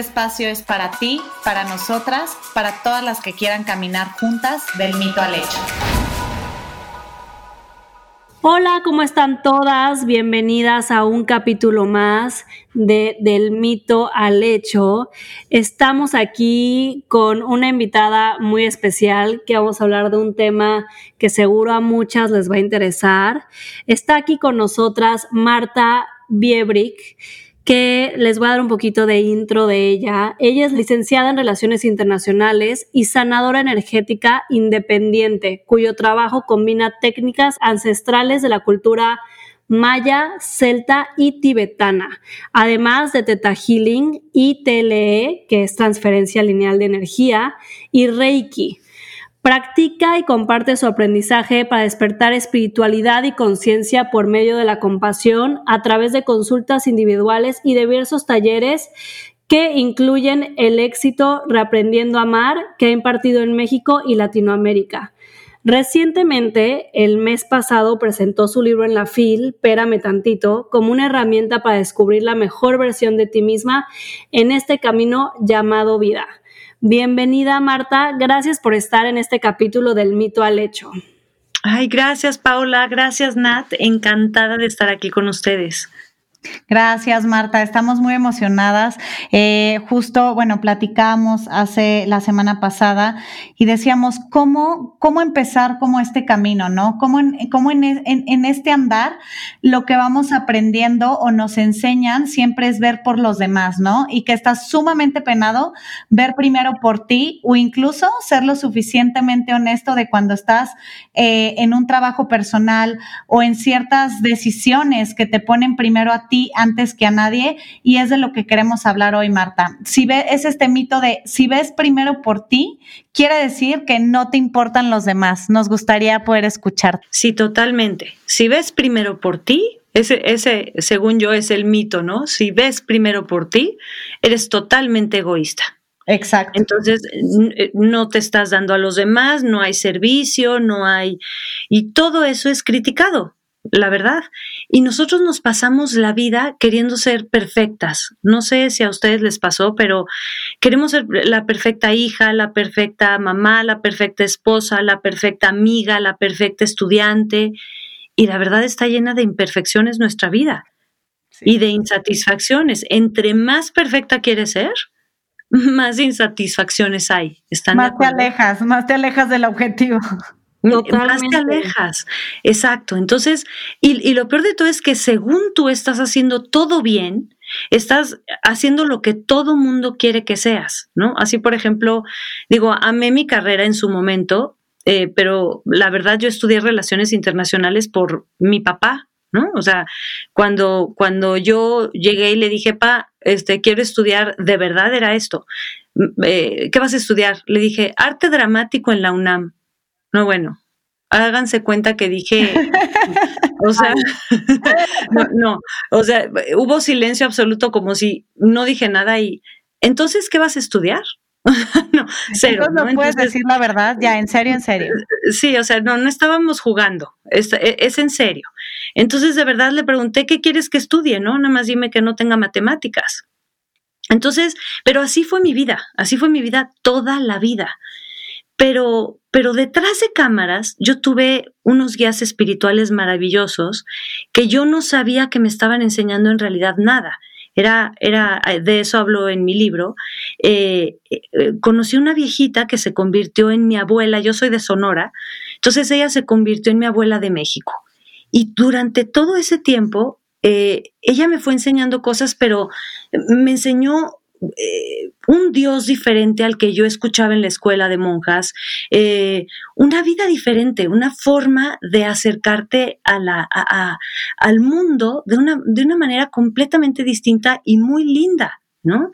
espacio es para ti, para nosotras, para todas las que quieran caminar juntas del mito al hecho. Hola, ¿cómo están todas? Bienvenidas a un capítulo más de Del mito al hecho. Estamos aquí con una invitada muy especial que vamos a hablar de un tema que seguro a muchas les va a interesar. Está aquí con nosotras Marta Biebrick que les voy a dar un poquito de intro de ella. Ella es licenciada en Relaciones Internacionales y sanadora energética independiente, cuyo trabajo combina técnicas ancestrales de la cultura maya, celta y tibetana, además de Teta Healing y TLE, que es transferencia lineal de energía, y Reiki Practica y comparte su aprendizaje para despertar espiritualidad y conciencia por medio de la compasión a través de consultas individuales y diversos talleres que incluyen el éxito Reaprendiendo a Amar que ha impartido en México y Latinoamérica. Recientemente, el mes pasado, presentó su libro en la FIL, Pérame Tantito, como una herramienta para descubrir la mejor versión de ti misma en este camino llamado vida. Bienvenida Marta, gracias por estar en este capítulo del mito al hecho. Ay, gracias Paula, gracias Nat, encantada de estar aquí con ustedes. Gracias, Marta. Estamos muy emocionadas. Eh, justo, bueno, platicamos hace la semana pasada y decíamos cómo, cómo empezar como este camino, ¿no? Cómo, en, cómo en, en, este andar lo que vamos aprendiendo o nos enseñan siempre es ver por los demás, ¿no? Y que estás sumamente penado ver primero por ti o incluso ser lo suficientemente honesto de cuando estás eh, en un trabajo personal o en ciertas decisiones que te ponen primero a ti antes que a nadie y es de lo que queremos hablar hoy, Marta. Si ves, es este mito de si ves primero por ti, quiere decir que no te importan los demás. Nos gustaría poder escuchar. Sí, totalmente. Si ves primero por ti, ese, ese, según yo, es el mito, ¿no? Si ves primero por ti, eres totalmente egoísta. Exacto. Entonces, no te estás dando a los demás, no hay servicio, no hay... Y todo eso es criticado la verdad. Y nosotros nos pasamos la vida queriendo ser perfectas. No sé si a ustedes les pasó, pero queremos ser la perfecta hija, la perfecta mamá, la perfecta esposa, la perfecta amiga, la perfecta estudiante. Y la verdad está llena de imperfecciones nuestra vida y de insatisfacciones. Entre más perfecta quieres ser, más insatisfacciones hay. ¿Están más te alejas, más te alejas del objetivo. Más te alejas. Exacto. Entonces, y, y, lo peor de todo es que según tú estás haciendo todo bien, estás haciendo lo que todo mundo quiere que seas, ¿no? Así, por ejemplo, digo, amé mi carrera en su momento, eh, pero la verdad yo estudié relaciones internacionales por mi papá, ¿no? O sea, cuando, cuando yo llegué y le dije, pa, este, quiero estudiar, de verdad era esto. Eh, ¿Qué vas a estudiar? Le dije, arte dramático en la UNAM. No, bueno, háganse cuenta que dije, o sea, no, no, o sea, hubo silencio absoluto como si no dije nada y, entonces, ¿qué vas a estudiar? no, cero. ¿no? puedes decir la verdad, ya, en serio, en serio. Sí, o sea, no, no estábamos jugando, es, e, es, en serio. Entonces, de verdad le pregunté, ¿qué quieres que estudie? No, nada más dime que no tenga matemáticas. Entonces, pero así fue mi vida, así fue mi vida toda la vida. Pero, pero detrás de cámaras yo tuve unos guías espirituales maravillosos que yo no sabía que me estaban enseñando en realidad nada. Era, era, de eso hablo en mi libro. Eh, eh, conocí una viejita que se convirtió en mi abuela, yo soy de Sonora, entonces ella se convirtió en mi abuela de México. Y durante todo ese tiempo, eh, ella me fue enseñando cosas, pero me enseñó eh, un Dios diferente al que yo escuchaba en la escuela de monjas, eh, una vida diferente, una forma de acercarte al mundo de una, de una manera completamente distinta y muy linda. ¿no?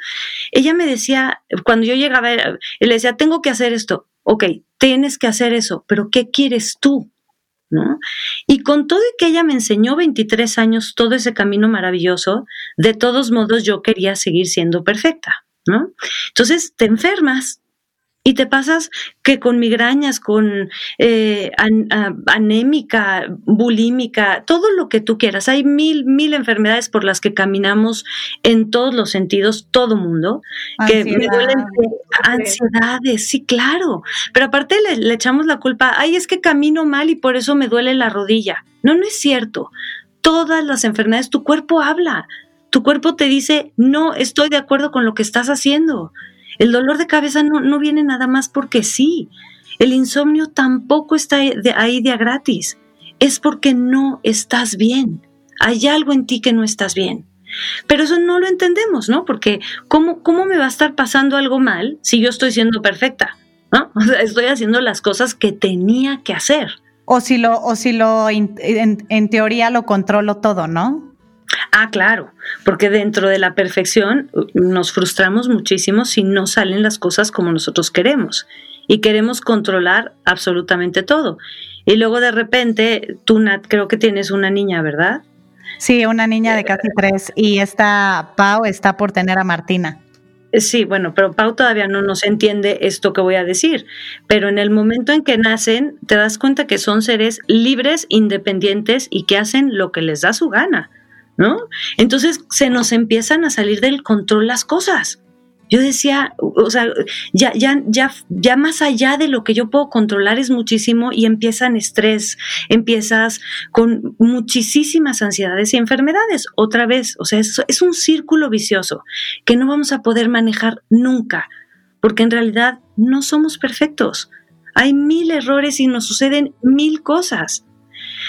Ella me decía, cuando yo llegaba, le decía, tengo que hacer esto, ok, tienes que hacer eso, pero ¿qué quieres tú? ¿No? Y con todo y que ella me enseñó 23 años todo ese camino maravilloso, de todos modos yo quería seguir siendo perfecta, ¿no? Entonces te enfermas, y te pasas que con migrañas, con eh, anémica, bulímica, todo lo que tú quieras. Hay mil, mil enfermedades por las que caminamos en todos los sentidos, todo mundo, que me duelen ansiedades, sí, claro. Pero aparte le, le echamos la culpa, ay, es que camino mal y por eso me duele la rodilla. No, no es cierto. Todas las enfermedades, tu cuerpo habla. Tu cuerpo te dice, no estoy de acuerdo con lo que estás haciendo. El dolor de cabeza no, viene nada más porque sí. El insomnio tampoco está ahí de gratis. Es porque no estás bien. Hay algo en ti que no estás bien. Pero eso no lo entendemos, ¿no? Porque ¿cómo, cómo me va a estar pasando algo mal si yo estoy siendo perfecta? ¿no? estoy haciendo las cosas que tenía que hacer. O si lo, o si lo en teoría lo controlo todo, ¿no? Ah, claro, porque dentro de la perfección uh, nos frustramos muchísimo si no salen las cosas como nosotros queremos y queremos controlar absolutamente todo. Y luego de repente, tú, Nat, creo que tienes una niña, ¿verdad? Sí, una niña de casi tres y esta Pau está por tener a Martina. Eh, sí, bueno, pero Pau todavía no nos entiende esto que voy a decir, pero en el momento en que nacen, te das cuenta que son seres libres, independientes y que hacen lo que les da su gana. ¿No? Entonces se nos empiezan a salir del control las cosas. Yo decía, o sea, ya, ya, ya, ya más allá de lo que yo puedo controlar es muchísimo y empiezan estrés, empiezas con muchísimas ansiedades y enfermedades. Otra vez, o sea, es, es un círculo vicioso que no vamos a poder manejar nunca, porque en realidad no somos perfectos. Hay mil errores y nos suceden mil cosas.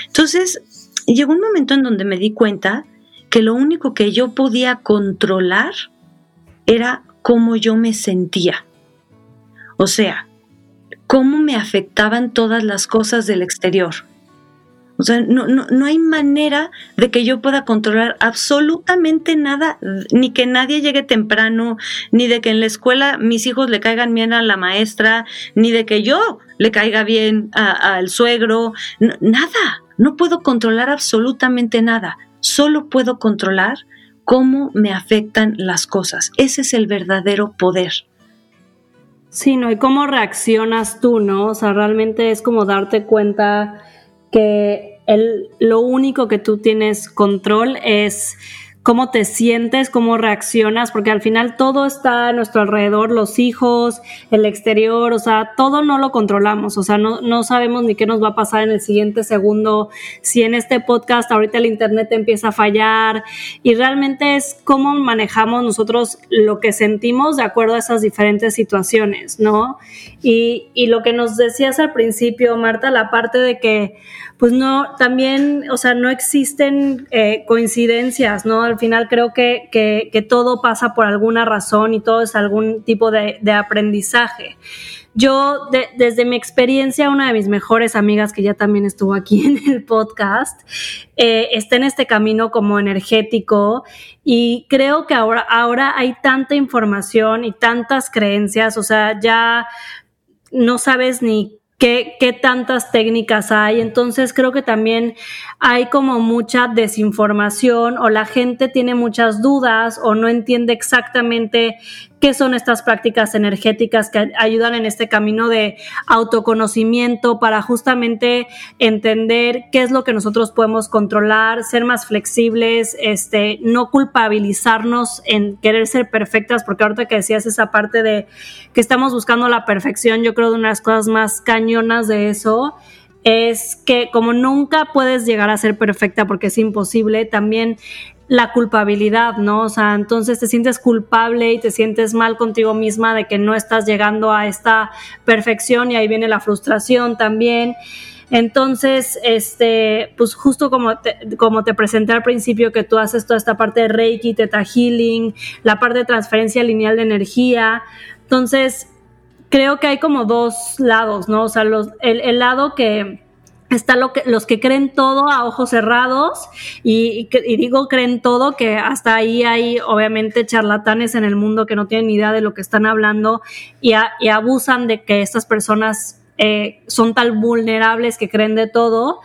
Entonces, llegó un momento en donde me di cuenta que lo único que yo podía controlar era cómo yo me sentía. O sea, cómo me afectaban todas las cosas del exterior. O sea, no, no, hay manera de que yo pueda controlar absolutamente nada, ni que nadie llegue temprano, ni de que en la escuela mis hijos le caigan bien a la maestra, ni de que yo le caiga bien al suegro, nada. No puedo controlar absolutamente nada solo puedo controlar cómo me afectan las cosas. Ese es el verdadero poder. Sí, ¿no? Y cómo reaccionas tú, ¿no? O sea, realmente es como darte cuenta que el, lo único que tú tienes control es cómo te sientes, cómo reaccionas, porque al final todo está a nuestro alrededor, los hijos, el exterior, o sea, todo no lo controlamos, o sea, no, no sabemos ni qué nos va a pasar en el siguiente segundo, si en este podcast ahorita el internet empieza a fallar y realmente es cómo manejamos nosotros lo que sentimos de acuerdo a esas diferentes situaciones, ¿no? Y, y lo que nos decías al principio, Marta, la parte de que pues no, también, o sea, no existen eh, coincidencias, ¿no? Al final creo que, que, todo pasa por alguna razón y todo es algún tipo de, aprendizaje. Yo, desde mi experiencia, una de mis mejores amigas, que ya también estuvo aquí en el podcast, eh, está en este camino como energético y creo que ahora, ahora hay tanta información y tantas creencias, o sea, ya no sabes ni qué, qué tantas técnicas hay. Entonces creo que también hay como mucha desinformación o la gente tiene muchas dudas o no entiende exactamente qué son estas prácticas energéticas que ayudan en este camino de autoconocimiento para justamente entender qué es lo que nosotros podemos controlar, ser más flexibles, este, no culpabilizarnos en querer ser perfectas, porque ahorita que decías esa parte de que estamos buscando la perfección, yo creo de una de las cosas más cañonas de eso es que como nunca puedes llegar a ser perfecta porque es imposible, también la culpabilidad, ¿no? O sea, entonces te sientes culpable y te sientes mal contigo misma de que no estás llegando a esta perfección y ahí viene la frustración también. Entonces, este, pues justo como te, como te presenté al principio que tú haces toda esta parte de Reiki, Teta Healing, la parte de transferencia lineal de energía. Entonces, creo que hay como dos lados, ¿no? O sea, los, el, el lado que está lo que, los que creen todo a ojos cerrados y, digo creen todo que hasta ahí hay obviamente charlatanes en el mundo que no tienen idea de lo que están hablando y, abusan de que estas personas eh, son tan vulnerables que creen de todo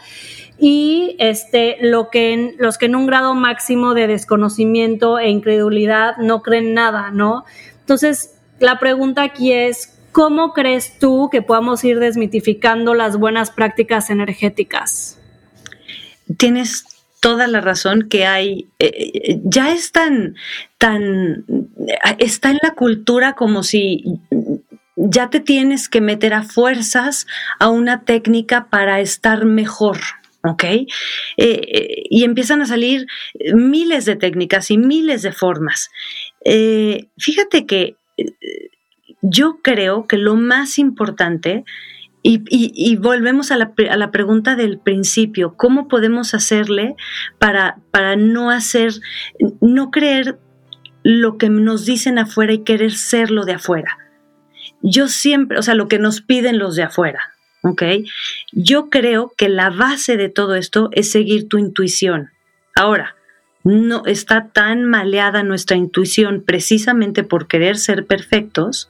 y este lo que en, los que en un grado máximo de desconocimiento e incredulidad no creen nada, ¿no? Entonces, la pregunta aquí es ¿Cómo crees tú que podamos ir desmitificando las buenas prácticas energéticas? Tienes toda la razón que hay, eh, eh, ya es tan, está en la cultura como si ya te tienes que meter a fuerzas a una técnica para estar mejor. ¿ok? Eh, y empiezan a salir miles de técnicas y miles de formas. fíjate que yo creo que lo más importante, y, volvemos a la, a la, pregunta del principio, ¿cómo podemos hacerle para, para no hacer, no creer lo que nos dicen afuera y querer ser lo de afuera? Yo siempre, o sea, lo que nos piden los de afuera, ¿ok? Yo creo que la base de todo esto es seguir tu intuición. Ahora, no está tan maleada nuestra intuición precisamente por querer ser perfectos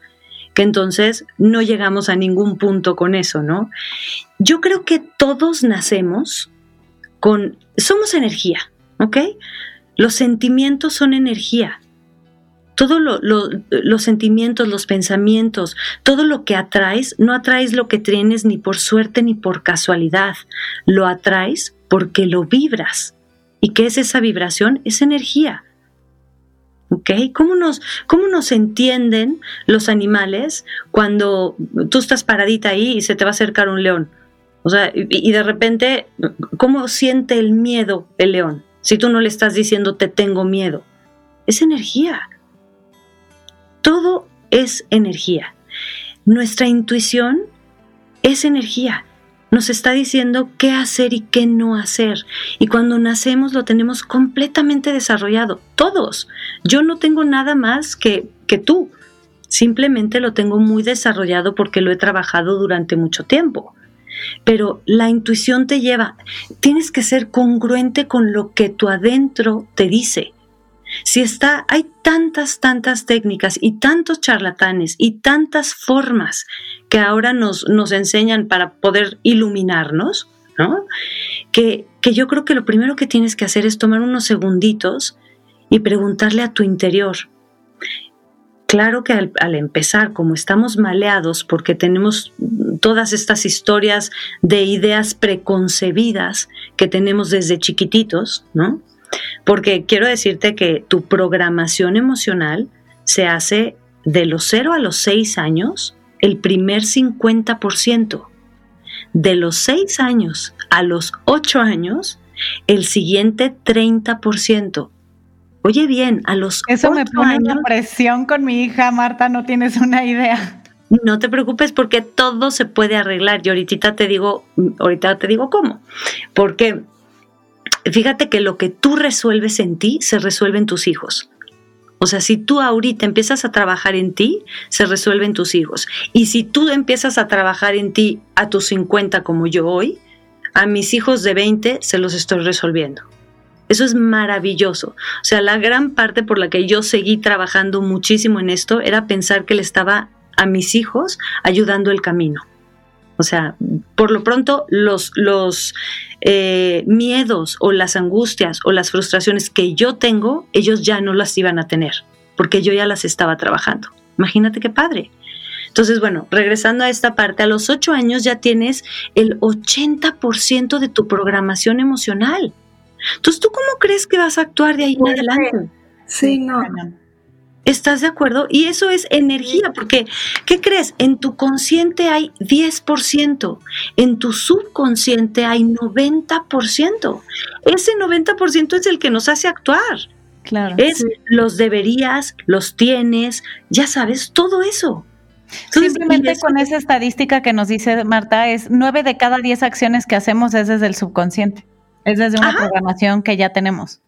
que entonces no llegamos a ningún punto con eso, ¿no? Yo creo que todos nacemos con, somos energía, ¿ok? Los sentimientos son energía. Todos los sentimientos, los pensamientos, todo lo que atraes, no atraes lo que tienes ni por suerte ni por casualidad, lo atraes porque lo vibras. ¿Y qué es esa vibración? Es energía. ¿Ok? ¿Cómo nos, ¿Cómo nos entienden los animales cuando tú estás paradita ahí y se te va a acercar un león? O sea, y, de repente, ¿cómo siente el miedo el león? Si tú no le estás diciendo te tengo miedo. Es energía. Todo es energía. Nuestra intuición es energía nos está diciendo qué hacer y qué no hacer. Y cuando nacemos lo tenemos completamente desarrollado, todos. Yo no tengo nada más que, que tú, simplemente lo tengo muy desarrollado porque lo he trabajado durante mucho tiempo. Pero la intuición te lleva, tienes que ser congruente con lo que tu adentro te dice. Si está, hay tantas, tantas técnicas y tantos charlatanes y tantas formas que ahora nos, nos enseñan para poder iluminarnos, ¿no? Que, que yo creo que lo primero que tienes que hacer es tomar unos segunditos y preguntarle a tu interior. Claro que al, al, empezar, como estamos maleados porque tenemos todas estas historias de ideas preconcebidas que tenemos desde chiquititos, ¿no? Porque quiero decirte que tu programación emocional se hace de los 0 a los 6 años, el primer 50%. De los 6 años a los 8 años, el siguiente 30%. Oye bien, a los Eso me pone una presión con mi hija, Marta, no tienes una idea. No te preocupes porque todo se puede arreglar. Y ahorita te digo, ahorita te digo cómo. Porque fíjate que lo que tú resuelves en ti se resuelve en tus hijos. O sea, si tú ahorita empiezas a trabajar en ti, se resuelven tus hijos. Y si tú empiezas a trabajar en ti a tus 50 como yo hoy, a mis hijos de 20 se los estoy resolviendo. Eso es maravilloso. O sea, la gran parte por la que yo seguí trabajando muchísimo en esto era pensar que le estaba a mis hijos ayudando el camino. O sea, por lo pronto los, los eh, miedos o las angustias o las frustraciones que yo tengo, ellos ya no las iban a tener, porque yo ya las estaba trabajando. Imagínate qué padre. Entonces, bueno, regresando a esta parte, a los ocho años ya tienes el 80% de tu programación emocional. Entonces, ¿tú cómo crees que vas a actuar de ahí en adelante? Sí, no. ¿Estás de acuerdo? Y eso es energía, porque, ¿qué crees? En tu consciente hay 10%, en tu subconsciente hay 90%. Ese 90% es el que nos hace actuar. Claro. Es los deberías, los tienes, ya sabes, todo eso. Simplemente con esa estadística que nos dice Marta, es 9 de cada 10 acciones que hacemos es desde el subconsciente, es desde una programación que ya tenemos.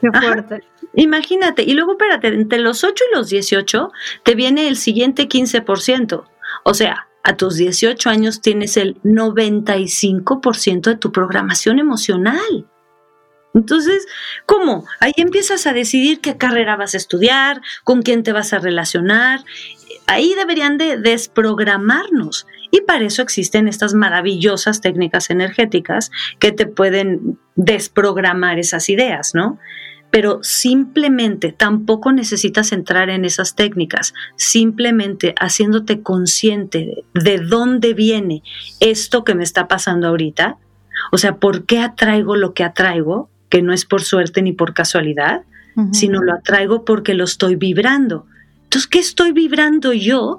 Qué fuerte. Imagínate, y luego espérate, entre los 8 y los 18 te viene el siguiente 15%. O sea, a tus 18 años tienes el 95% de tu programación emocional. Entonces, ¿cómo? Ahí empiezas a decidir qué carrera vas a estudiar, con quién te vas a relacionar. Ahí deberían de desprogramarnos. Y para eso existen estas maravillosas técnicas energéticas que te pueden desprogramar esas ideas, ¿no? Pero simplemente tampoco necesitas entrar en esas técnicas, simplemente haciéndote consciente de, dónde viene esto que me está pasando ahorita, o sea, ¿por qué atraigo lo que atraigo? que no es por suerte ni por casualidad, sino lo atraigo porque lo estoy vibrando. Entonces, ¿qué estoy vibrando yo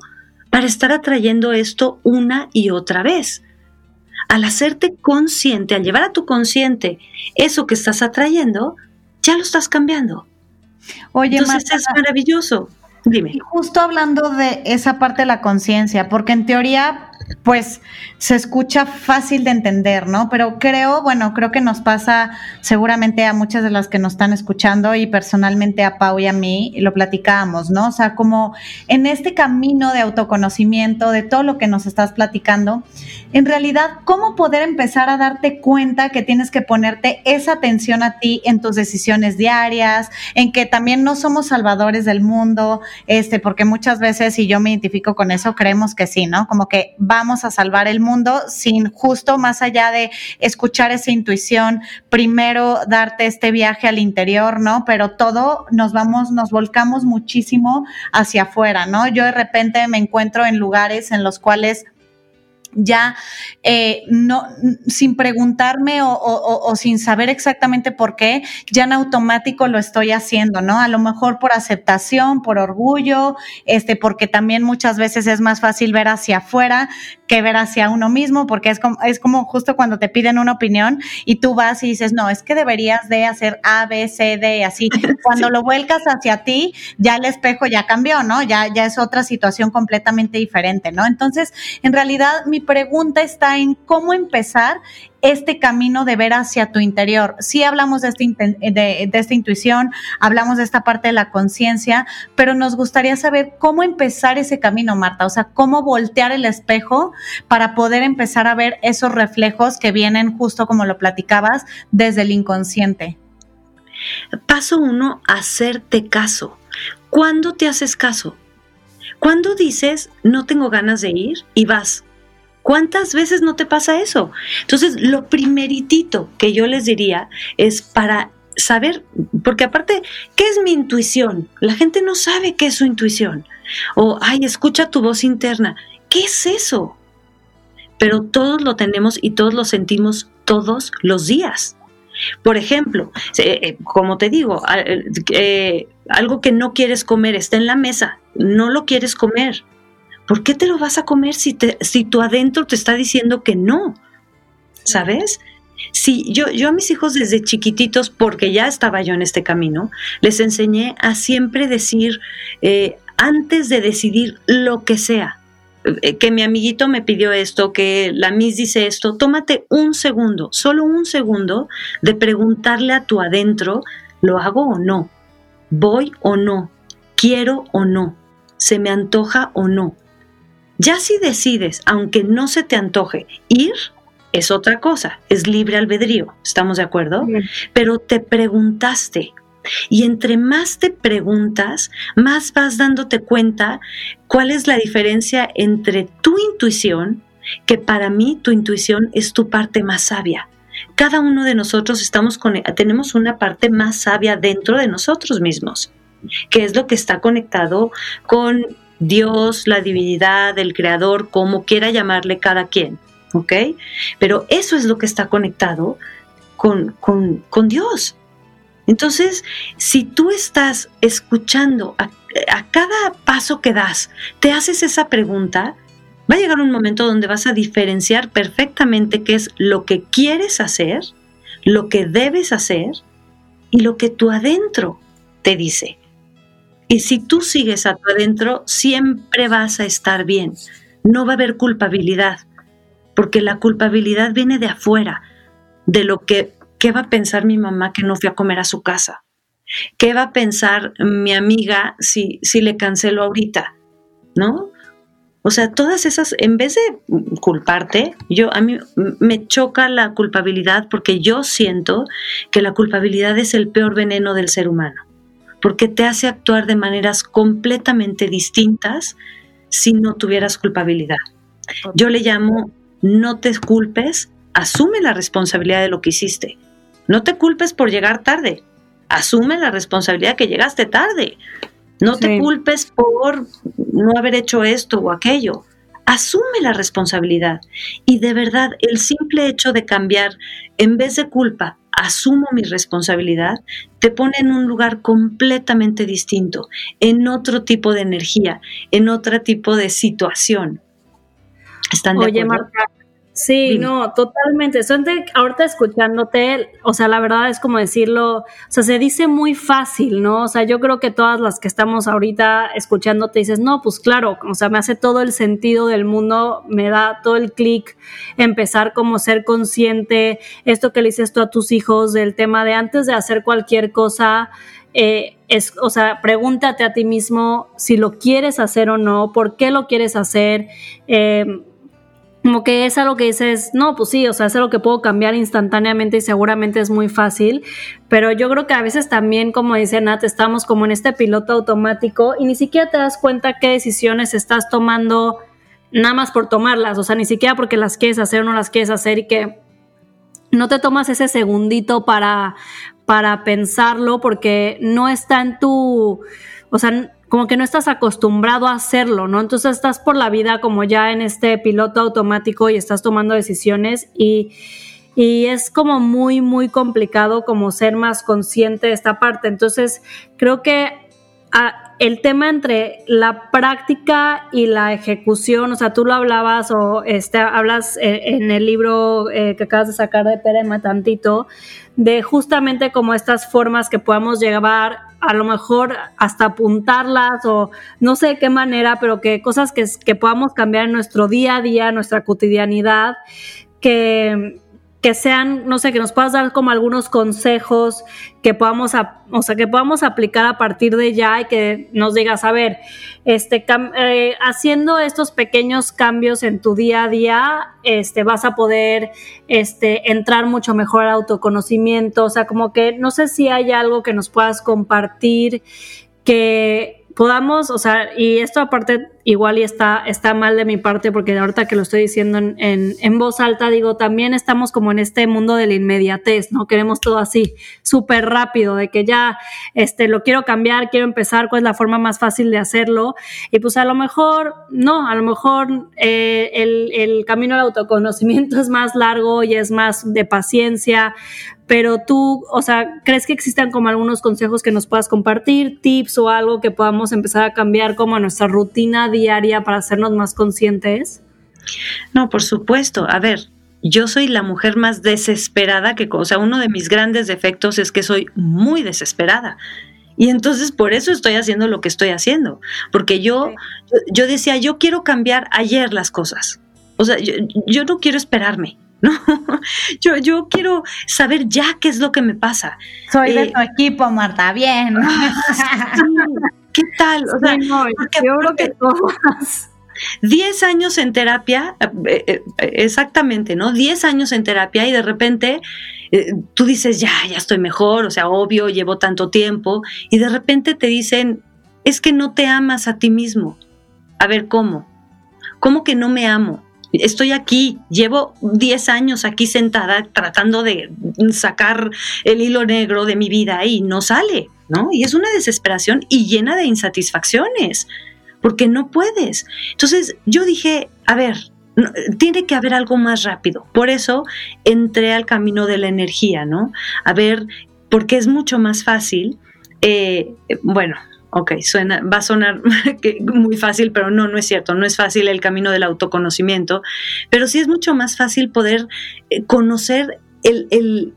para estar atrayendo esto una y otra vez? Al hacerte consciente, al llevar a tu consciente eso que estás atrayendo, ya lo estás cambiando. Oye, Entonces es maravilloso. Dime. Y justo hablando de esa parte de la conciencia, porque en teoría pues se escucha fácil de entender, ¿no? Pero creo, bueno, creo que nos pasa seguramente a muchas de las que nos están escuchando y personalmente a Pau y a mí lo platicábamos, ¿no? O sea, como en este camino de autoconocimiento, de todo lo que nos estás platicando, en realidad, ¿cómo poder empezar a darte cuenta que tienes que ponerte esa atención a ti en tus decisiones diarias, en que también no somos salvadores del mundo, este, porque muchas veces, y yo me identifico con eso, creemos que sí, ¿no? Como que vamos a salvar el mundo sin justo más allá de escuchar esa intuición, primero darte este viaje al interior, ¿no? Pero todo nos vamos, nos volcamos muchísimo hacia afuera, ¿no? Yo de repente me encuentro en lugares en los cuales ya eh, no, sin preguntarme o, sin saber exactamente por qué, ya en automático lo estoy haciendo, ¿no? A lo mejor por aceptación, por orgullo, este, porque también muchas veces es más fácil ver hacia afuera que ver hacia uno mismo, porque es como, es como justo cuando te piden una opinión y tú vas y dices, no, es que deberías de hacer A, B, C, D, así. Cuando lo vuelcas hacia ti, ya el espejo ya cambió, ¿no? Ya, ya es otra situación completamente diferente, ¿no? Entonces, en realidad, mi pregunta está en cómo empezar este camino de ver hacia tu interior. Sí hablamos de, de, esta intuición, hablamos de esta parte de la conciencia, pero nos gustaría saber cómo empezar ese camino, Marta, o sea, cómo voltear el espejo para poder empezar a ver esos reflejos que vienen justo como lo platicabas desde el inconsciente. Paso uno, hacerte caso. ¿Cuándo te haces caso? ¿Cuándo dices, no tengo ganas de ir y vas? ¿Cuántas veces no te pasa eso? Entonces, lo primeritito que yo les diría es para saber, porque aparte, ¿qué es mi intuición? La gente no sabe qué es su intuición. O, ay, escucha tu voz interna. ¿Qué es eso? Pero todos lo tenemos y todos lo sentimos todos los días. Por ejemplo, eh, como te digo, eh, algo que no quieres comer está en la mesa, no lo quieres comer ¿por qué te lo vas a comer si, te, si tu adentro te está diciendo que no? ¿Sabes? Sí, yo, yo a mis hijos desde chiquititos, porque ya estaba yo en este camino, les enseñé a siempre decir, eh, antes de decidir lo que sea, eh, que mi amiguito me pidió esto, que la Miss dice esto, tómate un segundo, solo un segundo de preguntarle a tu adentro, ¿lo hago o no? ¿Voy o no? ¿Quiero o no? ¿Se me antoja o no? Ya si decides, aunque no se te antoje, ir, es otra cosa, es libre albedrío, ¿estamos de acuerdo? Pero te preguntaste. Y entre más te preguntas, más vas dándote cuenta cuál es la diferencia entre tu intuición, que para mí tu intuición es tu parte más sabia. Cada uno de nosotros estamos con, tenemos una parte más sabia dentro de nosotros mismos, que es lo que está conectado con Dios, la divinidad, el creador, como quiera llamarle cada quien, ¿ok? Pero eso es lo que está conectado con, con, Dios. Entonces, si tú estás escuchando a, a, cada paso que das, te haces esa pregunta, va a llegar un momento donde vas a diferenciar perfectamente qué es lo que quieres hacer, lo que debes hacer y lo que tu adentro te dice. Y si tú sigues a tu adentro, siempre vas a estar bien. No va a haber culpabilidad, porque la culpabilidad viene de afuera, de lo que, ¿qué va a pensar mi mamá que no fui a comer a su casa? ¿Qué va a pensar mi amiga si, si le cancelo ahorita? ¿No? O sea, todas esas, en vez de culparte, yo a mí me choca la culpabilidad porque yo siento que la culpabilidad es el peor veneno del ser humano, porque te hace actuar de maneras completamente distintas si no tuvieras culpabilidad. Yo le llamo no te culpes, asume la responsabilidad de lo que hiciste. No te culpes por llegar tarde, asume la responsabilidad que llegaste tarde. No te culpes por no haber hecho esto o aquello. Asume la responsabilidad. Y de verdad, el simple hecho de cambiar, en vez de culpa, asumo mi responsabilidad, te pone en un lugar completamente distinto, en otro tipo de energía, en otro tipo de situación. ¿Están de acuerdo? Sí, no, totalmente. ahorita escuchándote, o sea, la verdad es como decirlo, o sea, se dice muy fácil, ¿no? O sea, yo creo que todas las que estamos ahorita escuchándote dices, no, pues claro, o sea, me hace todo el sentido del mundo, me da todo el clic empezar como ser consciente, esto que le dices tú a tus hijos del tema de antes de hacer cualquier cosa, eh, es, o sea, pregúntate a ti mismo si lo quieres hacer o no, por qué lo quieres hacer. Eh, como que es algo que dices, no, pues sí, o sea, es algo que puedo cambiar instantáneamente y seguramente es muy fácil, pero yo creo que a veces también, como dice Nat, estamos como en este piloto automático y ni siquiera te das cuenta qué decisiones estás tomando nada más por tomarlas, o sea, ni siquiera porque las quieres hacer o no las quieres hacer y que no te tomas ese segundito para, para pensarlo porque no está en tu, o sea, como que no estás acostumbrado a hacerlo, ¿no? Entonces estás por la vida como ya en este piloto automático y estás tomando decisiones y, y es como muy, muy complicado como ser más consciente de esta parte. Entonces creo que ah, el tema entre la práctica y la ejecución, o sea, tú lo hablabas o este, hablas eh, en el libro eh, que acabas de sacar de Perema tantito, de justamente como estas formas que podamos llevar, a lo mejor hasta apuntarlas o no sé de qué manera, pero que cosas que, que podamos cambiar en nuestro día a día, nuestra cotidianidad, que, que sean, no sé, que nos puedas dar como algunos consejos que podamos, o sea, que podamos aplicar a partir de ya y que nos digas, a ver, este, eh, haciendo estos pequeños cambios en tu día a día, este, vas a poder, este, entrar mucho mejor al autoconocimiento, o sea, como que no sé si hay algo que nos puedas compartir que podamos, o sea, y esto aparte igual y está, está mal de mi parte porque ahorita que lo estoy diciendo en, en, voz alta, digo, también estamos como en este mundo de la inmediatez, ¿no? Queremos todo así, súper rápido, de que ya, este, lo quiero cambiar, quiero empezar, ¿cuál es la forma más fácil de hacerlo? Y pues a lo mejor, no, a lo mejor eh, el, el camino al autoconocimiento es más largo y es más de paciencia, pero tú, o sea, ¿crees que existan como algunos consejos que nos puedas compartir, tips o algo que podamos empezar a cambiar como nuestra rutina diaria para hacernos más conscientes? No, por supuesto. A ver, yo soy la mujer más desesperada que, o sea, uno de mis grandes defectos es que soy muy desesperada. Y entonces por eso estoy haciendo lo que estoy haciendo, porque yo, yo, decía, yo quiero cambiar ayer las cosas. O sea, yo, yo no quiero esperarme. ¿No? Yo, yo quiero saber ya qué es lo que me pasa. Soy de eh, tu equipo, Marta, bien. ¿Qué tal? O sea, yo creo que todas. 10 años en terapia, eh, eh, exactamente, ¿no? 10 años en terapia y de repente tú dices, ya, ya estoy mejor, o sea, obvio, llevo tanto tiempo, y de repente te dicen, es que no te amas a ti mismo. A ver, ¿cómo? ¿Cómo que no me amo? Estoy aquí, llevo 10 años aquí sentada tratando de sacar el hilo negro de mi vida y no sale, ¿no? Y es una desesperación y llena de insatisfacciones, porque no puedes. Entonces yo dije, a ver, tiene que haber algo más rápido. Por eso entré al camino de la energía, ¿no? A ver, porque es mucho más fácil. Eh, bueno, ok, suena, va a sonar muy fácil, pero no, no es cierto, no es fácil el camino del autoconocimiento, pero sí es mucho más fácil poder eh, conocer el,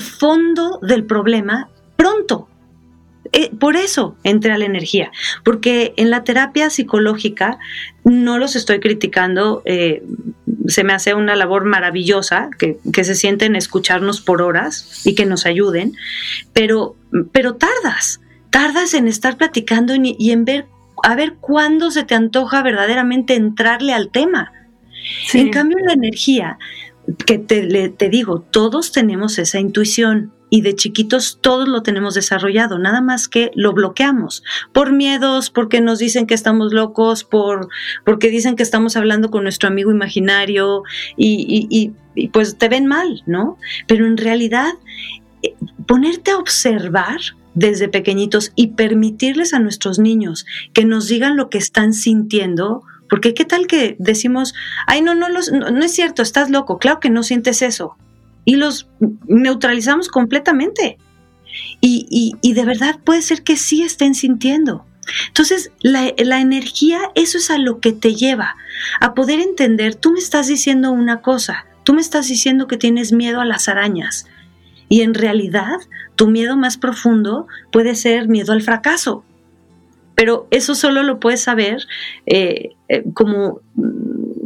fondo del problema pronto. Eh, por eso entré a la energía, porque en la terapia psicológica no los estoy criticando, eh, se me hace una labor maravillosa, que, que, se sienten escucharnos por horas y que nos ayuden, pero, pero tardas tardas en estar platicando y, en ver a ver cuándo se te antoja verdaderamente entrarle al tema. En cambio, la energía, que te, te digo, todos tenemos esa intuición y de chiquitos todos lo tenemos desarrollado, nada más que lo bloqueamos por miedos, porque nos dicen que estamos locos, por, porque dicen que estamos hablando con nuestro amigo imaginario y, y pues te ven mal, ¿no? Pero en realidad, eh, ponerte a observar desde pequeñitos y permitirles a nuestros niños que nos digan lo que están sintiendo, porque qué tal que decimos, ay, no, no, los, no, es cierto, estás loco, claro que no sientes eso y los neutralizamos completamente. Y, de verdad puede ser que sí estén sintiendo. Entonces, la, la, energía, eso es a lo que te lleva, a poder entender, tú me estás diciendo una cosa, tú me estás diciendo que tienes miedo a las arañas, y en realidad tu miedo más profundo puede ser miedo al fracaso, pero eso solo lo puedes saber eh, eh, como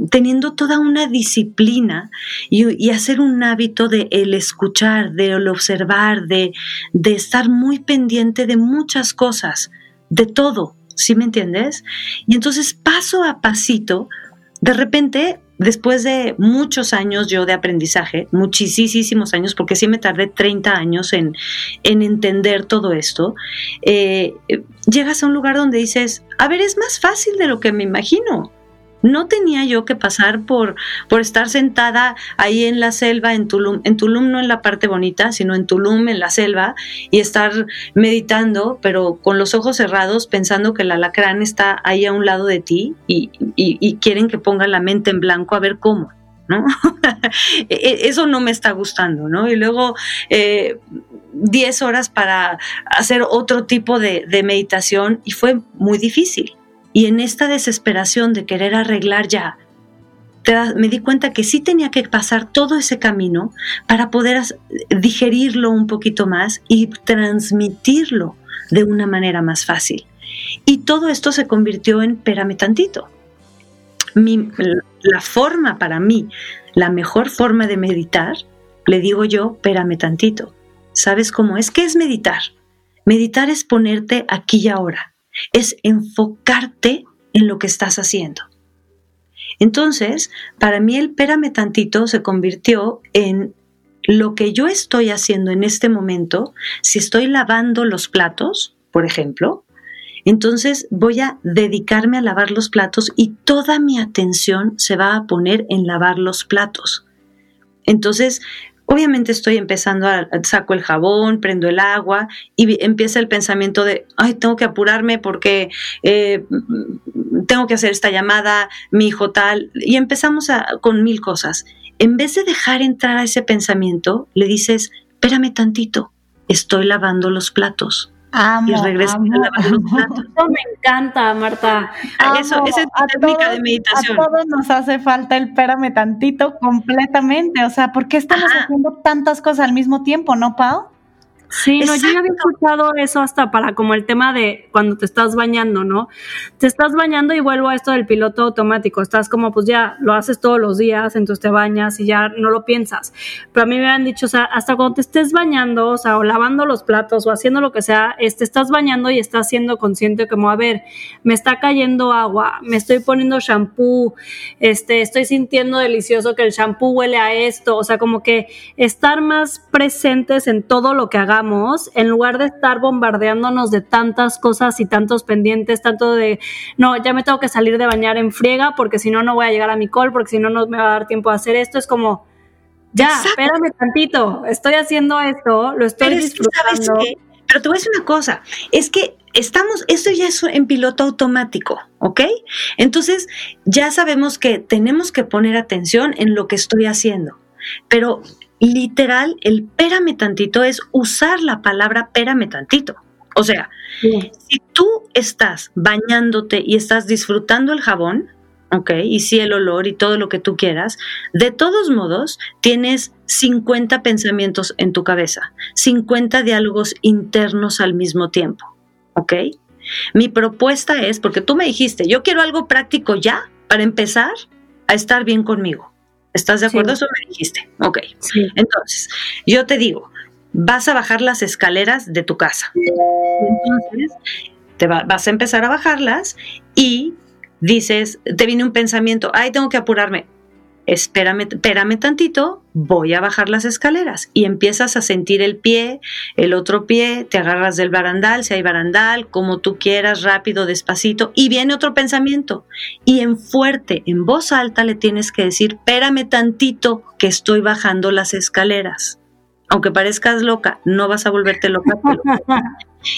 teniendo toda una disciplina y, hacer un hábito de el escuchar, de el observar, de, de estar muy pendiente de muchas cosas, de todo, ¿sí me entiendes? Y entonces paso a pasito, de repente después de muchos años yo de aprendizaje, muchísimos años, porque sí me tardé 30 años en, en entender todo esto, eh, llegas a un lugar donde dices, a ver, es más fácil de lo que me imagino. No tenía yo que pasar por, por estar sentada ahí en la selva, en Tulum, en Tulum no en la parte bonita, sino en Tulum, en la selva, y estar meditando, pero con los ojos cerrados, pensando que el alacrán está ahí a un lado de ti y, quieren que ponga la mente en blanco a ver cómo. ¿no? E, e, eso no me está gustando, ¿no? Y luego 10 eh, horas para hacer otro tipo de meditación y fue muy difícil. Y en esta desesperación de querer arreglar ya, me di cuenta que sí tenía que pasar todo ese camino para poder digerirlo un poquito más y transmitirlo de una manera más fácil. Y todo esto se convirtió en pérame tantito. la forma para mí, la mejor forma de meditar, le digo yo, pérame tantito. ¿Sabes cómo es? ¿Qué es meditar? Meditar es ponerte aquí y ahora es enfocarte en lo que estás haciendo. Entonces, para mí el pérame tantito se convirtió en lo que yo estoy haciendo en este momento, si estoy lavando los platos, por ejemplo, entonces voy a dedicarme a lavar los platos y toda mi atención se va a poner en lavar los platos. Entonces, Obviamente estoy empezando a, saco el jabón, prendo el agua y empieza el pensamiento de, ay, tengo que apurarme porque eh, tengo que hacer esta llamada, mi hijo tal, y empezamos con mil cosas. En vez de dejar entrar a ese pensamiento, le dices, espérame tantito, estoy lavando los platos. Amo, y regreso a Eso me encanta, Marta. Eso, esa es mi técnica de meditación. A todos nos hace falta el espérame tantito completamente. O sea, ¿por qué estamos haciendo tantas cosas al mismo tiempo, no, Pau? Sí, no, yo ya había escuchado eso hasta para como el tema de cuando te estás bañando, ¿no? Te estás bañando y vuelvo a esto del piloto automático. Estás como, pues ya lo haces todos los días, entonces te bañas y ya no lo piensas. Pero a mí me han dicho, o sea, hasta cuando te estés bañando, o sea, o lavando los platos o haciendo lo que sea, te estás bañando y estás siendo consciente como, a ver, me está cayendo agua, me estoy poniendo shampoo, este, estoy sintiendo delicioso que el shampoo huele a esto, o sea, como que estar más presentes en todo lo que hagamos en lugar de estar bombardeándonos de tantas cosas y tantos pendientes, tanto de, no, ya me tengo que salir de bañar en friega porque si no, no voy a llegar a mi call, porque si no, no me va a dar tiempo a hacer esto, es como, ya, espérame tantito, estoy haciendo esto, lo estoy disfrutando. Pero te voy a decir una cosa, es que estamos, esto ya es en piloto automático, ¿ok? Entonces ya sabemos que tenemos que poner atención en lo que estoy haciendo, pero literal, el pérame tantito es usar la palabra pérame tantito. O sea, si tú estás bañándote y estás disfrutando el jabón, ¿ok? Y sí el olor y todo lo que tú quieras, de todos modos tienes 50 pensamientos en tu cabeza, 50 diálogos internos al mismo tiempo, ¿ok? Mi propuesta es, porque tú me dijiste, yo quiero algo práctico ya para empezar a estar bien conmigo. ¿Estás de acuerdo? Eso me dijiste. Ok. Entonces, yo te digo, vas a bajar las escaleras de tu casa. Entonces, te vas a empezar a bajarlas y dices, te viene un pensamiento, ay, tengo que apurarme espérame, espérame tantito, voy a bajar las escaleras y empiezas a sentir el pie, el otro pie, te agarras del barandal, si hay barandal, como tú quieras, rápido, despacito, y viene otro pensamiento. Y en fuerte, en voz alta, le tienes que decir, espérame tantito que estoy bajando las escaleras. Aunque parezcas loca, no vas a volverte loca.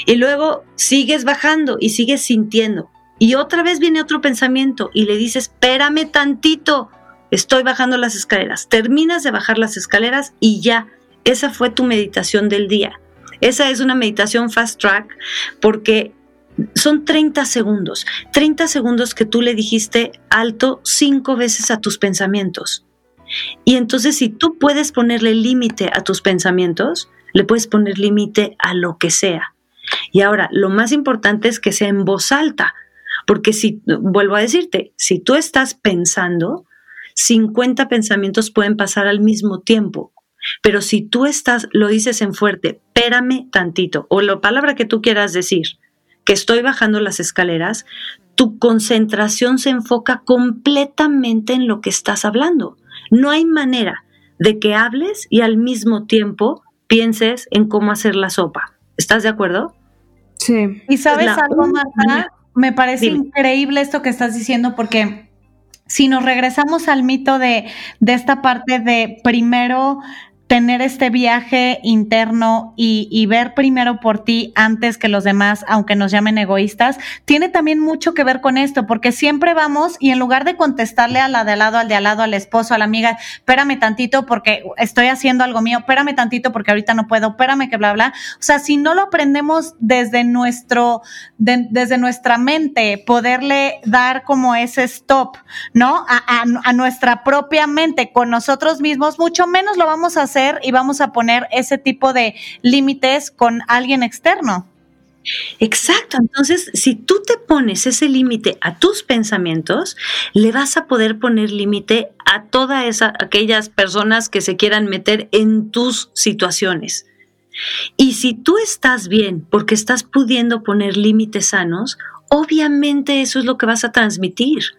y luego sigues bajando y sigues sintiendo. Y otra vez viene otro pensamiento y le dices, espérame tantito, estoy bajando las escaleras. Terminas de bajar las escaleras y ya, esa fue tu meditación del día. Esa es una meditación fast track porque son 30 segundos, 30 segundos que tú le dijiste alto cinco veces a tus pensamientos. Y entonces si tú puedes ponerle límite a tus pensamientos, le puedes poner límite a lo que sea. Y ahora, lo más importante es que sea en voz alta, porque si, vuelvo a decirte, si tú estás pensando, 50 pensamientos pueden pasar al mismo tiempo. Pero si tú estás, lo dices en fuerte, espérame tantito, o la palabra que tú quieras decir, que estoy bajando las escaleras, tu concentración se enfoca completamente en lo que estás hablando. No hay manera de que hables y al mismo tiempo pienses en cómo hacer la sopa. ¿Estás de acuerdo? Sí. Y sabes algo, Marta, me parece increíble esto que estás diciendo porque si nos regresamos al mito de, de esta parte de primero tener este viaje interno y, ver primero por ti antes que los demás, aunque nos llamen egoístas, tiene también mucho que ver con esto, porque siempre vamos y en lugar de contestarle a la de al lado, al de al lado, al esposo, a la amiga, espérame tantito porque estoy haciendo algo mío, espérame tantito porque ahorita no puedo, espérame que bla, bla. O sea, si no lo aprendemos desde nuestro, desde nuestra mente, poderle dar como ese stop, ¿no? A, a nuestra propia mente con nosotros mismos, mucho menos lo vamos a hacer y vamos a poner ese tipo de límites con alguien externo. Exacto, entonces si tú te pones ese límite a tus pensamientos, le vas a poder poner límite a todas aquellas personas que se quieran meter en tus situaciones. Y si tú estás bien porque estás pudiendo poner límites sanos, obviamente eso es lo que vas a transmitir.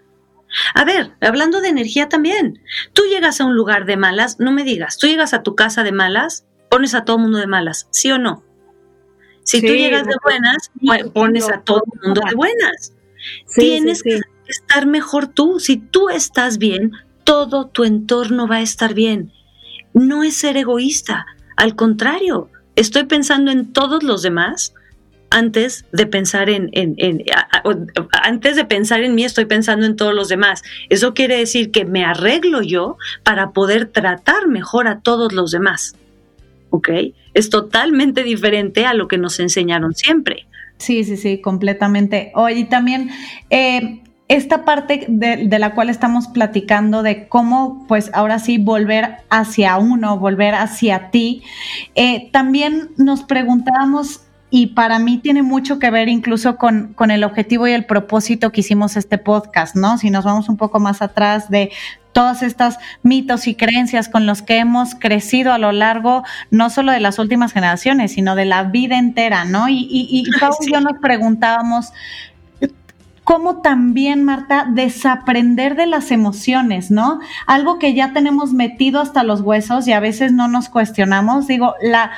A ver, hablando de energía también, tú llegas a un lugar de malas, no me digas, tú llegas a tu casa de malas, pones a todo mundo de malas, ¿sí o no? Si tú llegas de buenas, pones a todo el mundo de buenas. Tienes que estar mejor tú. Si tú estás bien, todo tu entorno va a estar bien. No es ser egoísta, al contrario, estoy pensando en todos los demás antes de pensar en, antes de pensar en mí, estoy pensando en todos los demás. Eso quiere decir que me arreglo yo para poder tratar mejor a todos los demás. ¿Ok? Es totalmente diferente a lo que nos enseñaron siempre. Sí, sí, sí, completamente. Oye, y también eh, esta parte de, la cual estamos platicando de cómo, pues ahora sí, volver hacia uno, volver hacia ti, eh, también nos preguntábamos y para mí tiene mucho que ver incluso con, con, el objetivo y el propósito que hicimos este podcast, ¿no? Si nos vamos un poco más atrás de todos estos mitos y creencias con los que hemos crecido a lo largo no solo de las últimas generaciones, sino de la vida entera, ¿no? Y, y, y y yo nos preguntábamos, cómo también, Marta, desaprender de las emociones, ¿no? Algo que ya tenemos metido hasta los huesos y a veces no nos cuestionamos. Digo, la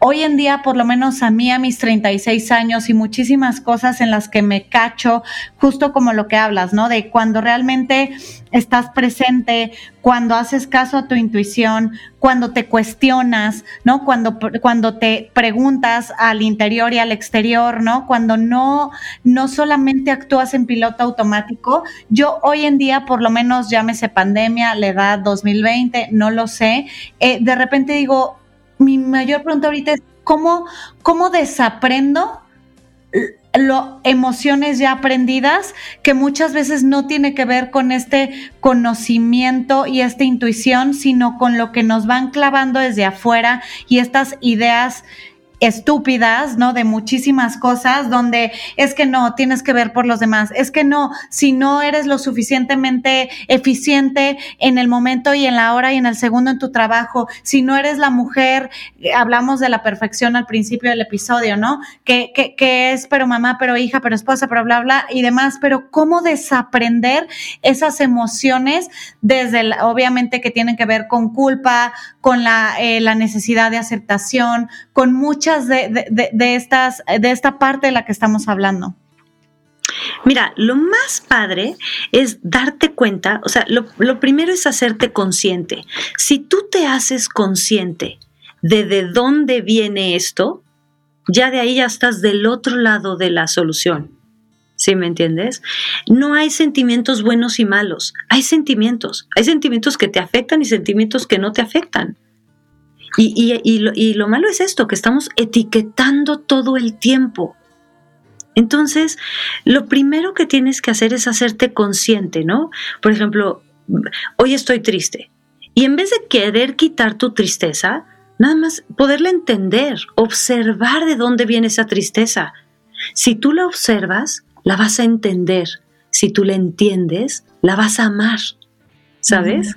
hoy en día, por lo menos a mí, a mis 36 años y muchísimas cosas en las que me cacho, justo como lo que hablas, ¿no? De cuando realmente estás presente, cuando haces caso a tu intuición, cuando te cuestionas, ¿no? Cuando, cuando te preguntas al interior y al exterior, ¿no? Cuando no, no solamente actúas en piloto automático. Yo hoy en día, por lo menos llámese pandemia, la edad 2020, no lo sé, eh, de repente digo, mi mayor pregunta ahorita es, ¿cómo, cómo desaprendo lo, emociones ya aprendidas que muchas veces no tiene que ver con este conocimiento y esta intuición, sino con lo que nos van clavando desde afuera y estas ideas estúpidas, ¿no? De muchísimas cosas donde es que no, tienes que ver por los demás, es que no, si no eres lo suficientemente eficiente en el momento y en la hora y en el segundo en tu trabajo, si no eres la mujer, eh, hablamos de la perfección al principio del episodio, ¿no? Que, que, que es pero mamá, pero hija, pero esposa, pero bla, bla y demás, pero cómo desaprender esas emociones desde, obviamente que tienen que ver con culpa, con la, eh, la necesidad de aceptación, con mucha de, estas, de esta parte de la que estamos hablando? Mira, lo más padre es darte cuenta, o sea, lo, lo, primero es hacerte consciente. Si tú te haces consciente de de dónde viene esto, ya de ahí ya estás del otro lado de la solución. ¿Sí me entiendes? No hay sentimientos buenos y malos, hay sentimientos. Hay sentimientos que te afectan y sentimientos que no te afectan. Y, lo, malo es esto, que estamos etiquetando todo el tiempo. Entonces, lo primero que tienes que hacer es hacerte consciente, ¿no? Por ejemplo, hoy estoy triste. Y en vez de querer quitar tu tristeza, nada más poderla entender, observar de dónde viene esa tristeza. Si tú la observas, la vas a entender. Si tú la entiendes, la vas a amar. ¿Sabes?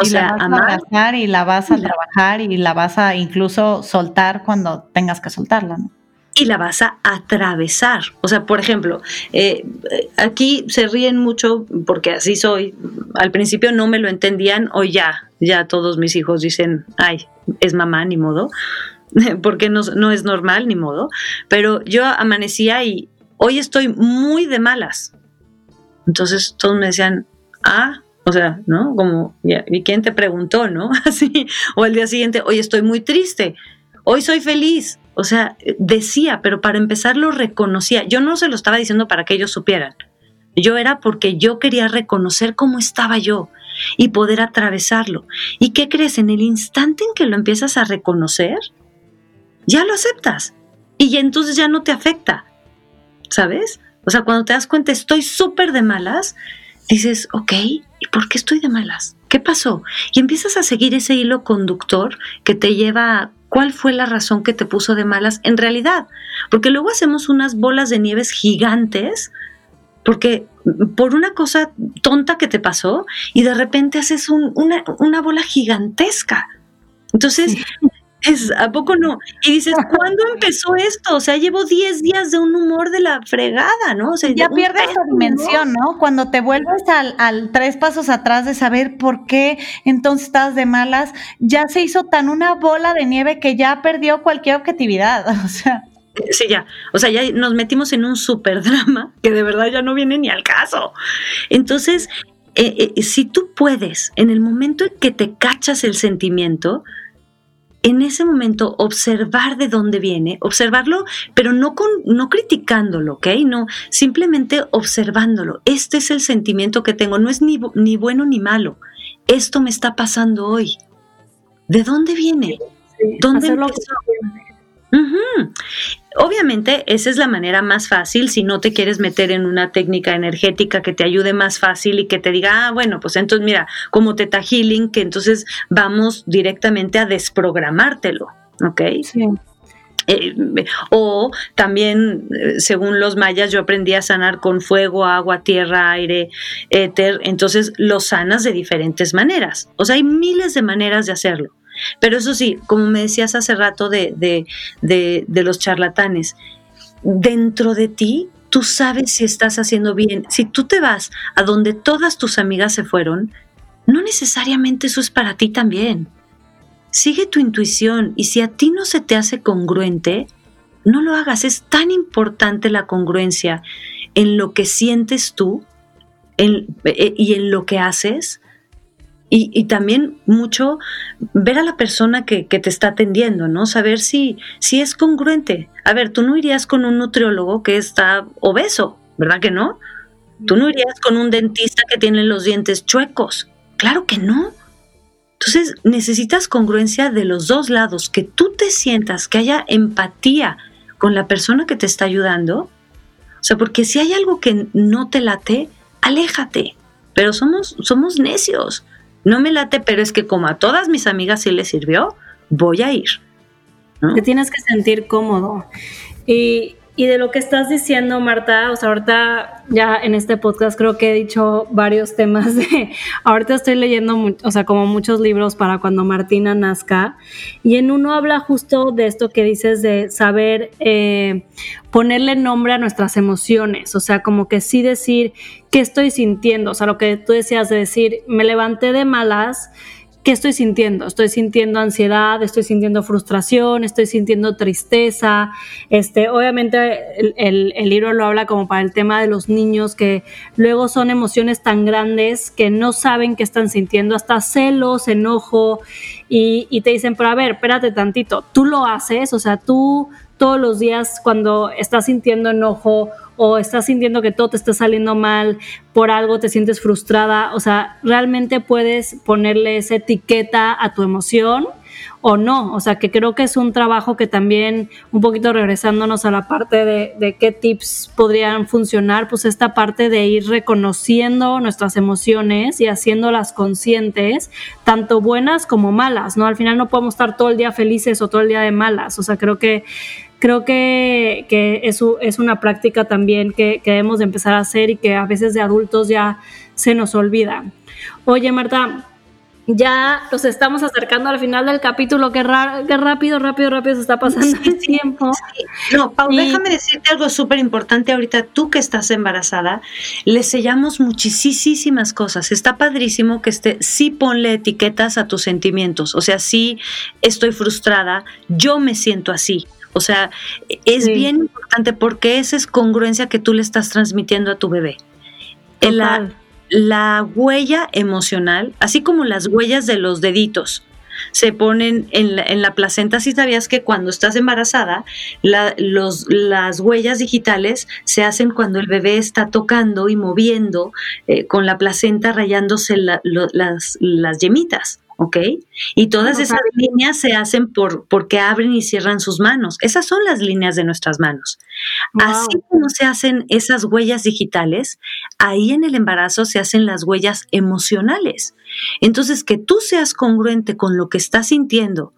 O sea, la vas a y la vas a trabajar y la vas a incluso soltar cuando tengas que soltarla, ¿no? y la vas a atravesar. O sea, por ejemplo, eh, aquí se ríen mucho porque así soy. Al principio no me lo entendían, hoy ya, ya todos mis hijos dicen, ay, es mamá, ni modo, porque no, no es normal, ni modo. Pero yo amanecía y hoy estoy muy de malas. Entonces todos me decían, ah, o sea, ¿no? Como, ¿y quién te preguntó, no? Así, o el día siguiente, hoy estoy muy triste, hoy soy feliz. O sea, decía, pero para empezar lo reconocía. Yo no se lo estaba diciendo para que ellos supieran. Yo era porque yo quería reconocer cómo estaba yo y poder atravesarlo. ¿Y qué crees? En el instante en que lo empiezas a reconocer, ya lo aceptas. Y entonces ya no te afecta. ¿Sabes? O sea, cuando te das cuenta, estoy súper de malas, dices, ok, ¿y por qué estoy de malas? ¿Qué pasó? Y empiezas a seguir ese hilo conductor que te lleva a cuál fue la razón que te puso de malas en realidad. Porque luego hacemos unas bolas de nieves gigantes porque por una cosa tonta que te pasó y de repente haces una, una, bola gigantesca. Entonces, es, ¿A poco no? Y dices, ¿cuándo empezó esto? O sea, llevo 10 días de un humor de la fregada, ¿no? O sea, ya pierdes esa dimensión, ¿no? Cuando te vuelves al, tres pasos atrás de saber por qué entonces estás de malas, ya se hizo tan una bola de nieve que ya perdió cualquier objetividad. O sea. Sí, ya. O sea, ya nos metimos en un super drama que de verdad ya no viene ni al caso. Entonces, eh, eh, si tú puedes, en el momento en que te cachas el sentimiento, en ese momento observar de dónde viene, observarlo, pero no, con, no criticándolo, ¿ok? No, simplemente observándolo. Este es el sentimiento que tengo, no es ni, ni bueno ni malo. Esto me está pasando hoy. ¿De dónde viene? ¿Dónde empezó? Obviamente, esa es la manera más fácil si no te quieres meter en una técnica energética que te ayude más fácil y que te diga, ah, bueno, pues entonces mira, como Teta Healing, que entonces vamos directamente a desprogramártelo, ¿ok? Sí. Eh, o también, eh, según los mayas, yo aprendí a sanar con fuego, agua, tierra, aire, éter, entonces lo sanas de diferentes maneras. O sea, hay miles de maneras de hacerlo. Pero eso sí, como me decías hace rato de, de, los charlatanes, dentro de ti tú sabes si estás haciendo bien. Si tú te vas a donde todas tus amigas se fueron, no necesariamente eso es para ti también. Sigue tu intuición y si a ti no se te hace congruente, no lo hagas. Es tan importante la congruencia en lo que sientes tú eh, y en lo que haces y, también mucho ver a la persona que, te está atendiendo, ¿no? Saber si, si es congruente. A ver, tú no irías con un nutriólogo que está obeso, ¿verdad que no? Tú no irías con un dentista que tiene los dientes chuecos. Claro que no. Entonces necesitas congruencia de los dos lados, que tú te sientas, que haya empatía con la persona que te está ayudando. O sea, porque si hay algo que no te late, aléjate. Pero somos, somos necios no me late, pero es que como a todas mis amigas sí les sirvió, voy a ir. Te tienes que sentir cómodo. Y, y de lo que estás diciendo, Marta, o sea, ahorita ya en este podcast creo que he dicho varios temas de, ahorita estoy leyendo, o sea, como muchos libros para cuando Martina nazca, y en uno habla justo de esto que dices de saber eh, ponerle nombre a nuestras emociones, o sea, como que sí decir qué estoy sintiendo, o sea, lo que tú decías de decir, me levanté de malas, ¿qué estoy sintiendo? Estoy sintiendo ansiedad, estoy sintiendo frustración, estoy sintiendo tristeza. Este, obviamente el, libro lo habla como para el tema de los niños que luego son emociones tan grandes que no saben qué están sintiendo, hasta celos, enojo, y, y te dicen, pero a ver, espérate tantito, tú lo haces, o sea, tú todos los días cuando estás sintiendo enojo o estás sintiendo que todo te está saliendo mal por algo, te sientes frustrada, o sea, realmente puedes ponerle esa etiqueta a tu emoción o no. O sea, que creo que es un trabajo que también, un poquito regresándonos a la parte de, qué tips podrían funcionar, pues esta parte de ir reconociendo nuestras emociones y haciéndolas conscientes, tanto buenas como malas, ¿no? Al final no podemos estar todo el día felices o todo el día de malas. O sea, creo que creo que, que eso es una práctica también que, que, debemos de empezar a hacer y que a veces de adultos ya se nos olvida. Oye, Marta, ya nos estamos acercando al final del capítulo, qué, rápido, rápido, rápido se está pasando el tiempo. No, Pau, déjame decirte algo súper importante ahorita, tú que estás embarazada, le sellamos muchísimas cosas, está padrísimo que esté, sí ponle etiquetas a tus sentimientos, o sea, sí estoy frustrada, yo me siento así, o sea, es bien importante porque esa es congruencia que tú le estás transmitiendo a tu bebé. La, la, huella emocional, así como las huellas de los deditos, se ponen en la, en la placenta. Si sabías que cuando estás embarazada, los, las huellas digitales se hacen cuando el bebé está tocando y moviendo eh, con la placenta rayándose las, las yemitas. ¿Ok? Y todas esas líneas se hacen por, porque abren y cierran sus manos. Esas son las líneas de nuestras manos. Así como se hacen esas huellas digitales, ahí en el embarazo se hacen las huellas emocionales. Entonces, que tú seas congruente con lo que estás sintiendo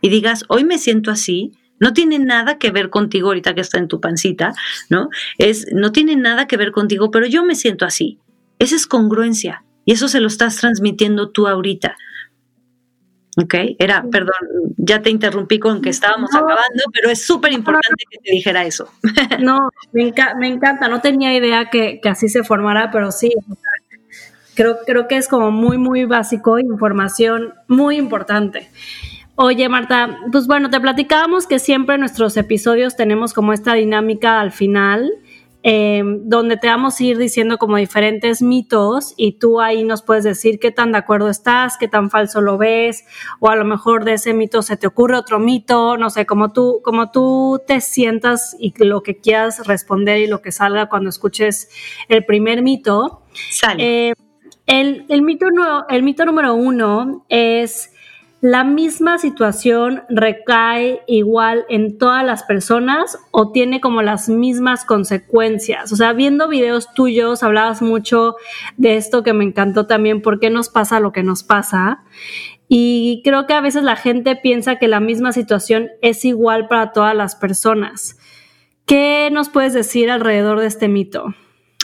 y digas, hoy me siento así, no tiene nada que ver contigo ahorita que está en tu pancita, ¿no? Es, no tiene nada que ver contigo, pero yo me siento así. Esa es congruencia y eso se lo estás transmitiendo tú ahorita. Ok, era, perdón, ya te interrumpí con que estábamos acabando, pero es súper importante que te dijera eso. No, me, encanta, no tenía idea que, así se formara, pero sí, creo, creo que es como muy, muy básico, información muy importante. Oye, Marta, pues bueno, te platicábamos que siempre en nuestros episodios tenemos como esta dinámica al final Em, donde te vamos a ir diciendo como diferentes mitos y tú ahí nos puedes decir qué tan de acuerdo estás, qué tan falso lo ves, o a lo mejor de ese mito se te ocurre otro mito, no sé, como tú, como tú te sientas y lo que quieras responder y lo que salga cuando escuches el primer mito. Sale. Eh, el, el, mito el mito número uno es ¿La misma situación recae igual en todas las personas o tiene como las mismas consecuencias? O sea, viendo videos tuyos hablabas mucho de esto que me encantó también, ¿por qué nos pasa lo que nos pasa? Y creo que a veces la gente piensa que la misma situación es igual para todas las personas. ¿Qué nos puedes decir alrededor de este mito?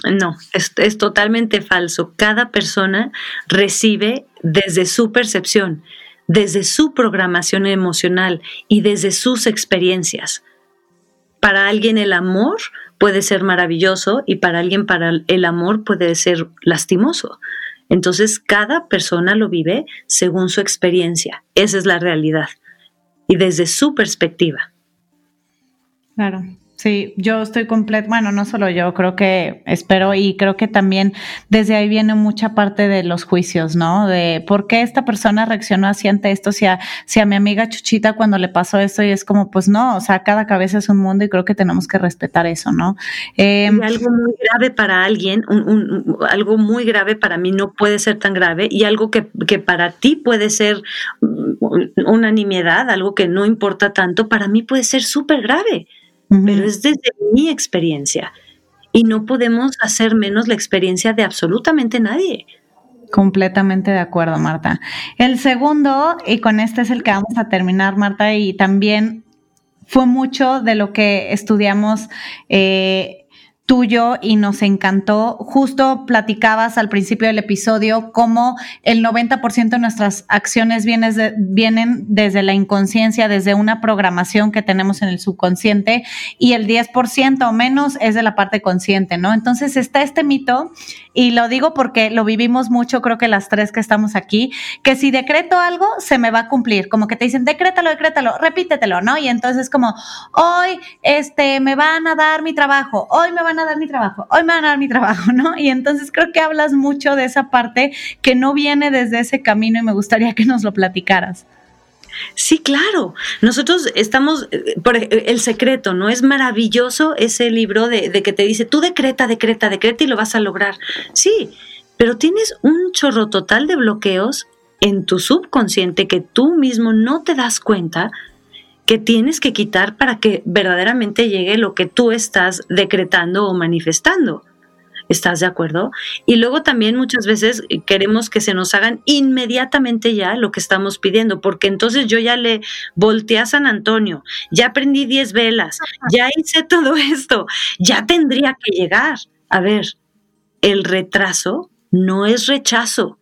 No, es, es, totalmente falso. Cada persona recibe desde su percepción desde su programación emocional y desde sus experiencias. Para alguien el amor puede ser maravilloso y para alguien para el amor puede ser lastimoso. Entonces cada persona lo vive según su experiencia. Esa es la realidad. Y desde su perspectiva. Claro. Sí, yo estoy completo, bueno, no solo yo, creo que espero y creo que también desde ahí viene mucha parte de los juicios, ¿no? De por qué esta persona reaccionó así ante esto, si a, si a mi amiga Chuchita cuando le pasó esto y es como, pues no, o sea, cada cabeza es un mundo y creo que tenemos que respetar eso, ¿no? Em, algo muy grave para alguien, algo muy grave para mí no puede ser tan grave y algo que, que para ti puede ser una nimiedad, algo que no importa tanto, para mí puede ser súper grave pero es desde mi experiencia. Y no podemos hacer menos la experiencia de absolutamente nadie. Completamente de acuerdo, Marta. El segundo, y con este es el que vamos a terminar, Marta, y también fue mucho de lo que estudiamos. Eh, tuyo y nos encantó. Justo platicabas al principio del episodio cómo el 90% de nuestras acciones vienen desde la inconsciencia, desde una programación que tenemos en el subconsciente y el 10% o menos es de la parte consciente, ¿no? Entonces está este mito y lo digo porque lo vivimos mucho, creo que las tres que estamos aquí, que si decreto algo, se me va a cumplir, como que te dicen, decrétalo, decrétalo, repítetelo, ¿no? Y entonces como, hoy, este, me van a dar mi trabajo, hoy me van a dar mi trabajo, hoy me van a dar mi trabajo, ¿no? Y entonces creo que hablas mucho de esa parte que no viene desde ese camino y me gustaría que nos lo platicaras. Sí, claro. Nosotros estamos, por el secreto, ¿no? Es maravilloso ese libro de, de, que te dice, tú decreta, decreta, decreta y lo vas a lograr. Sí, pero tienes un chorro total de bloqueos en tu subconsciente que tú mismo no te das cuenta que tienes que quitar para que verdaderamente llegue lo que tú estás decretando o manifestando. ¿Estás de acuerdo? Y luego también muchas veces queremos que se nos hagan inmediatamente ya lo que estamos pidiendo, porque entonces yo ya le volteé a San Antonio, ya prendí 10 velas, ya hice todo esto, ya tendría que llegar. A ver, el retraso no es rechazo.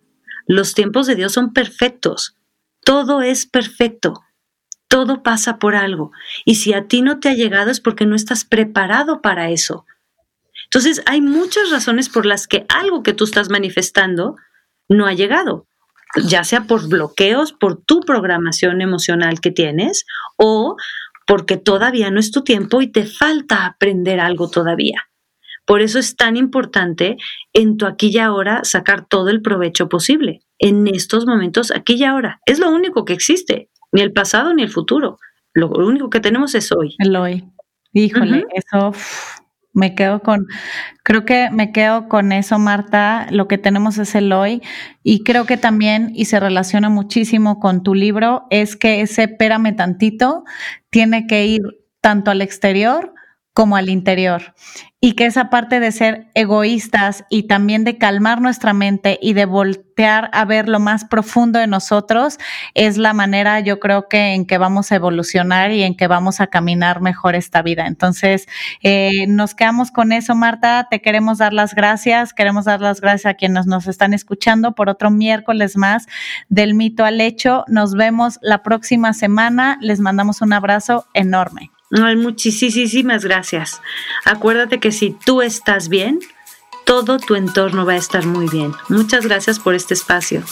Los tiempos de Dios son perfectos. Todo es perfecto. Todo pasa por algo. Y si a ti no te ha llegado es porque no estás preparado para eso. Entonces, hay muchas razones por las que algo que tú estás manifestando no ha llegado, ya sea por bloqueos, por tu programación emocional que tienes o porque todavía no es tu tiempo y te falta aprender algo todavía. Por eso es tan importante en tu aquí y ahora sacar todo el provecho posible. En estos momentos, aquí y ahora. Es lo único que existe ni el pasado ni el futuro. Lo único que tenemos es hoy. El hoy. Híjole, eso me quedo con, creo que me quedo con eso, Marta. Lo que tenemos es el hoy. Y creo que también, y se relaciona muchísimo con tu libro, es que ese espérame tantito tiene que ir tanto al exterior como al interior. Y que esa parte de ser egoístas y también de calmar nuestra mente y de voltear a ver lo más profundo de nosotros es la manera, yo creo que en que vamos a evolucionar y en que vamos a caminar mejor esta vida. Entonces, eh, nos quedamos con eso, Marta. Te queremos dar las gracias. Queremos dar las gracias a quienes nos están escuchando por otro miércoles más del mito al hecho. Nos vemos la próxima semana. Les mandamos un abrazo enorme. Ay, muchísimas gracias. Acuérdate que si tú estás bien, todo tu entorno va a estar muy bien. Muchas gracias por este espacio.